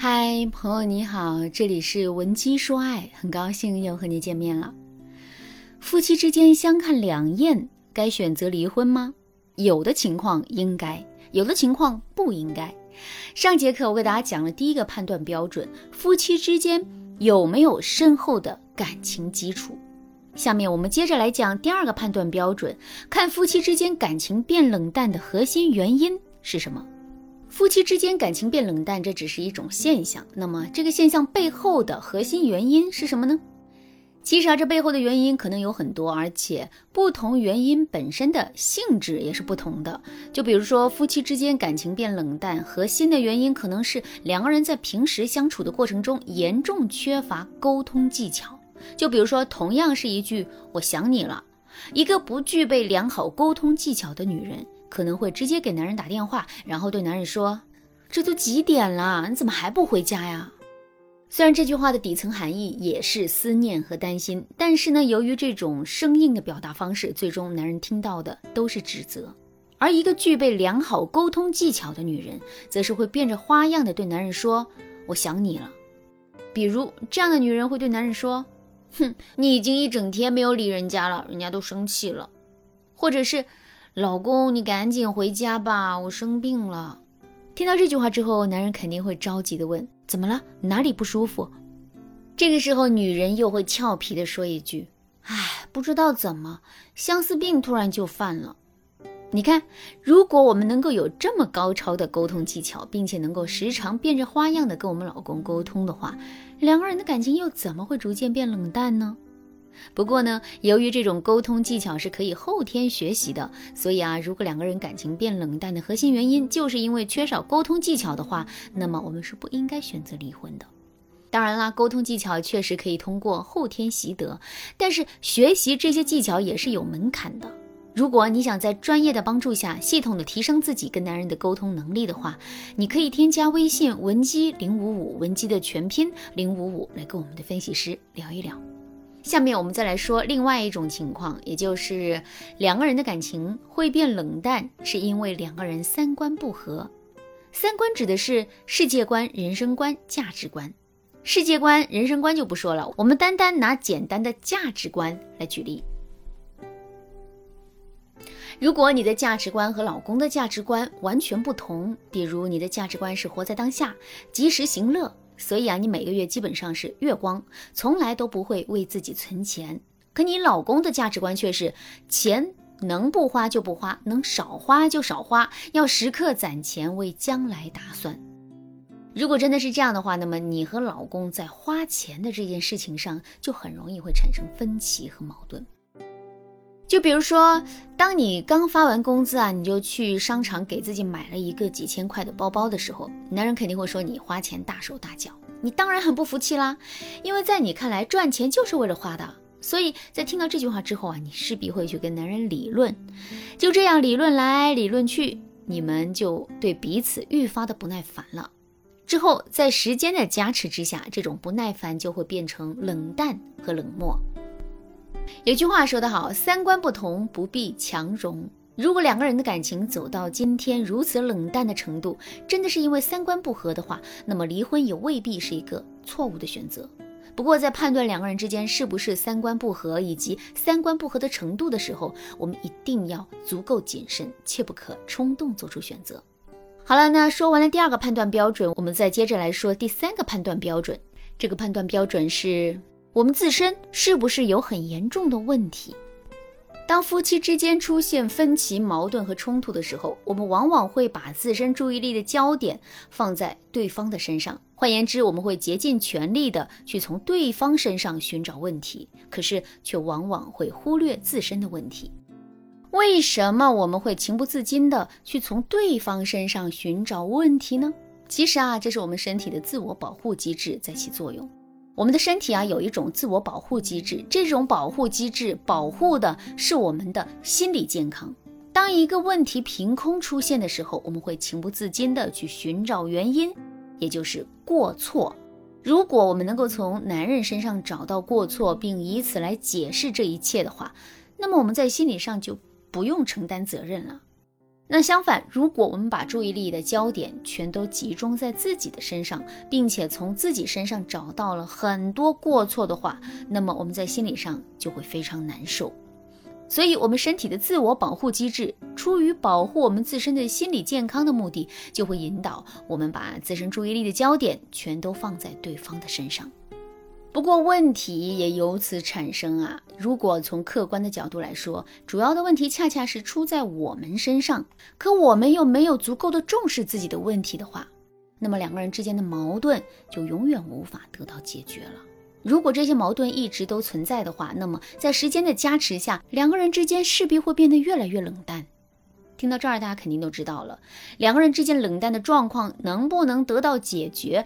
嗨，朋友你好，这里是文姬说爱，很高兴又和你见面了。夫妻之间相看两厌，该选择离婚吗？有的情况应该，有的情况不应该。上节课我给大家讲了第一个判断标准：夫妻之间有没有深厚的感情基础。下面我们接着来讲第二个判断标准，看夫妻之间感情变冷淡的核心原因是什么。夫妻之间感情变冷淡，这只是一种现象。那么，这个现象背后的核心原因是什么呢？其实啊，这背后的原因可能有很多，而且不同原因本身的性质也是不同的。就比如说，夫妻之间感情变冷淡，核心的原因可能是两个人在平时相处的过程中严重缺乏沟通技巧。就比如说，同样是一句“我想你了”，一个不具备良好沟通技巧的女人。可能会直接给男人打电话，然后对男人说：“这都几点了，你怎么还不回家呀？”虽然这句话的底层含义也是思念和担心，但是呢，由于这种生硬的表达方式，最终男人听到的都是指责。而一个具备良好沟通技巧的女人，则是会变着花样的对男人说：“我想你了。”比如这样的女人会对男人说：“哼，你已经一整天没有理人家了，人家都生气了。”或者是。老公，你赶紧回家吧，我生病了。听到这句话之后，男人肯定会着急的问：“怎么了？哪里不舒服？”这个时候，女人又会俏皮的说一句：“哎，不知道怎么，相思病突然就犯了。”你看，如果我们能够有这么高超的沟通技巧，并且能够时常变着花样的跟我们老公沟通的话，两个人的感情又怎么会逐渐变冷淡呢？不过呢，由于这种沟通技巧是可以后天学习的，所以啊，如果两个人感情变冷淡的核心原因就是因为缺少沟通技巧的话，那么我们是不应该选择离婚的。当然啦，沟通技巧确实可以通过后天习得，但是学习这些技巧也是有门槛的。如果你想在专业的帮助下系统的提升自己跟男人的沟通能力的话，你可以添加微信文姬零五五，文姬的全拼零五五，来跟我们的分析师聊一聊。下面我们再来说另外一种情况，也就是两个人的感情会变冷淡，是因为两个人三观不合。三观指的是世界观、人生观、价值观。世界观、人生观就不说了，我们单单拿简单的价值观来举例。如果你的价值观和老公的价值观完全不同，比如你的价值观是活在当下、及时行乐。所以啊，你每个月基本上是月光，从来都不会为自己存钱。可你老公的价值观却是钱能不花就不花，能少花就少花，要时刻攒钱为将来打算。如果真的是这样的话，那么你和老公在花钱的这件事情上就很容易会产生分歧和矛盾。就比如说，当你刚发完工资啊，你就去商场给自己买了一个几千块的包包的时候，男人肯定会说你花钱大手大脚。你当然很不服气啦，因为在你看来赚钱就是为了花的。所以在听到这句话之后啊，你势必会去跟男人理论。就这样理论来理论去，你们就对彼此愈发的不耐烦了。之后在时间的加持之下，这种不耐烦就会变成冷淡和冷漠。有句话说得好，三观不同不必强融。如果两个人的感情走到今天如此冷淡的程度，真的是因为三观不合的话，那么离婚也未必是一个错误的选择。不过，在判断两个人之间是不是三观不合以及三观不合的程度的时候，我们一定要足够谨慎，切不可冲动做出选择。好了，那说完了第二个判断标准，我们再接着来说第三个判断标准。这个判断标准是。我们自身是不是有很严重的问题？当夫妻之间出现分歧、矛盾和冲突的时候，我们往往会把自身注意力的焦点放在对方的身上。换言之，我们会竭尽全力的去从对方身上寻找问题，可是却往往会忽略自身的问题。为什么我们会情不自禁的去从对方身上寻找问题呢？其实啊，这是我们身体的自我保护机制在起作用。我们的身体啊，有一种自我保护机制，这种保护机制保护的是我们的心理健康。当一个问题凭空出现的时候，我们会情不自禁的去寻找原因，也就是过错。如果我们能够从男人身上找到过错，并以此来解释这一切的话，那么我们在心理上就不用承担责任了。那相反，如果我们把注意力的焦点全都集中在自己的身上，并且从自己身上找到了很多过错的话，那么我们在心理上就会非常难受。所以，我们身体的自我保护机制，出于保护我们自身的心理健康的目的，就会引导我们把自身注意力的焦点全都放在对方的身上。不过，问题也由此产生啊！如果从客观的角度来说，主要的问题恰恰是出在我们身上，可我们又没有足够的重视自己的问题的话，那么两个人之间的矛盾就永远无法得到解决了。如果这些矛盾一直都存在的话，那么在时间的加持下，两个人之间势必会变得越来越冷淡。听到这儿，大家肯定都知道了，两个人之间冷淡的状况能不能得到解决，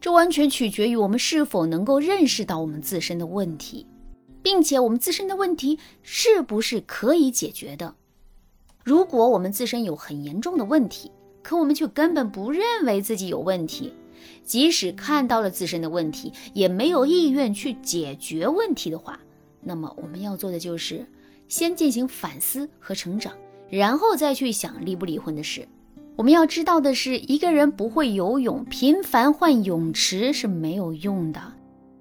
这完全取决于我们是否能够认识到我们自身的问题，并且我们自身的问题是不是可以解决的。如果我们自身有很严重的问题，可我们却根本不认为自己有问题。即使看到了自身的问题，也没有意愿去解决问题的话，那么我们要做的就是先进行反思和成长，然后再去想离不离婚的事。我们要知道的是，一个人不会游泳，频繁换泳池是没有用的。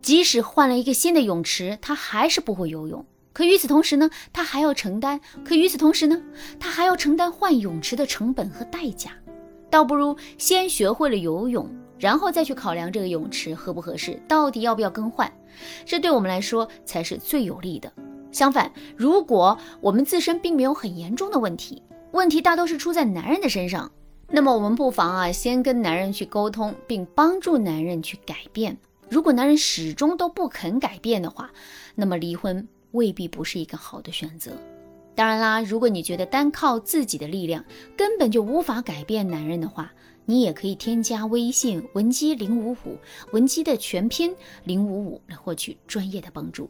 即使换了一个新的泳池，他还是不会游泳。可与此同时呢，他还要承担，可与此同时呢，他还要承担换泳池的成本和代价。倒不如先学会了游泳。然后再去考量这个泳池合不合适，到底要不要更换，这对我们来说才是最有利的。相反，如果我们自身并没有很严重的问题，问题大都是出在男人的身上，那么我们不妨啊，先跟男人去沟通，并帮助男人去改变。如果男人始终都不肯改变的话，那么离婚未必不是一个好的选择。当然啦，如果你觉得单靠自己的力量根本就无法改变男人的话，你也可以添加微信文姬零五五，文姬的全拼零五五来获取专业的帮助。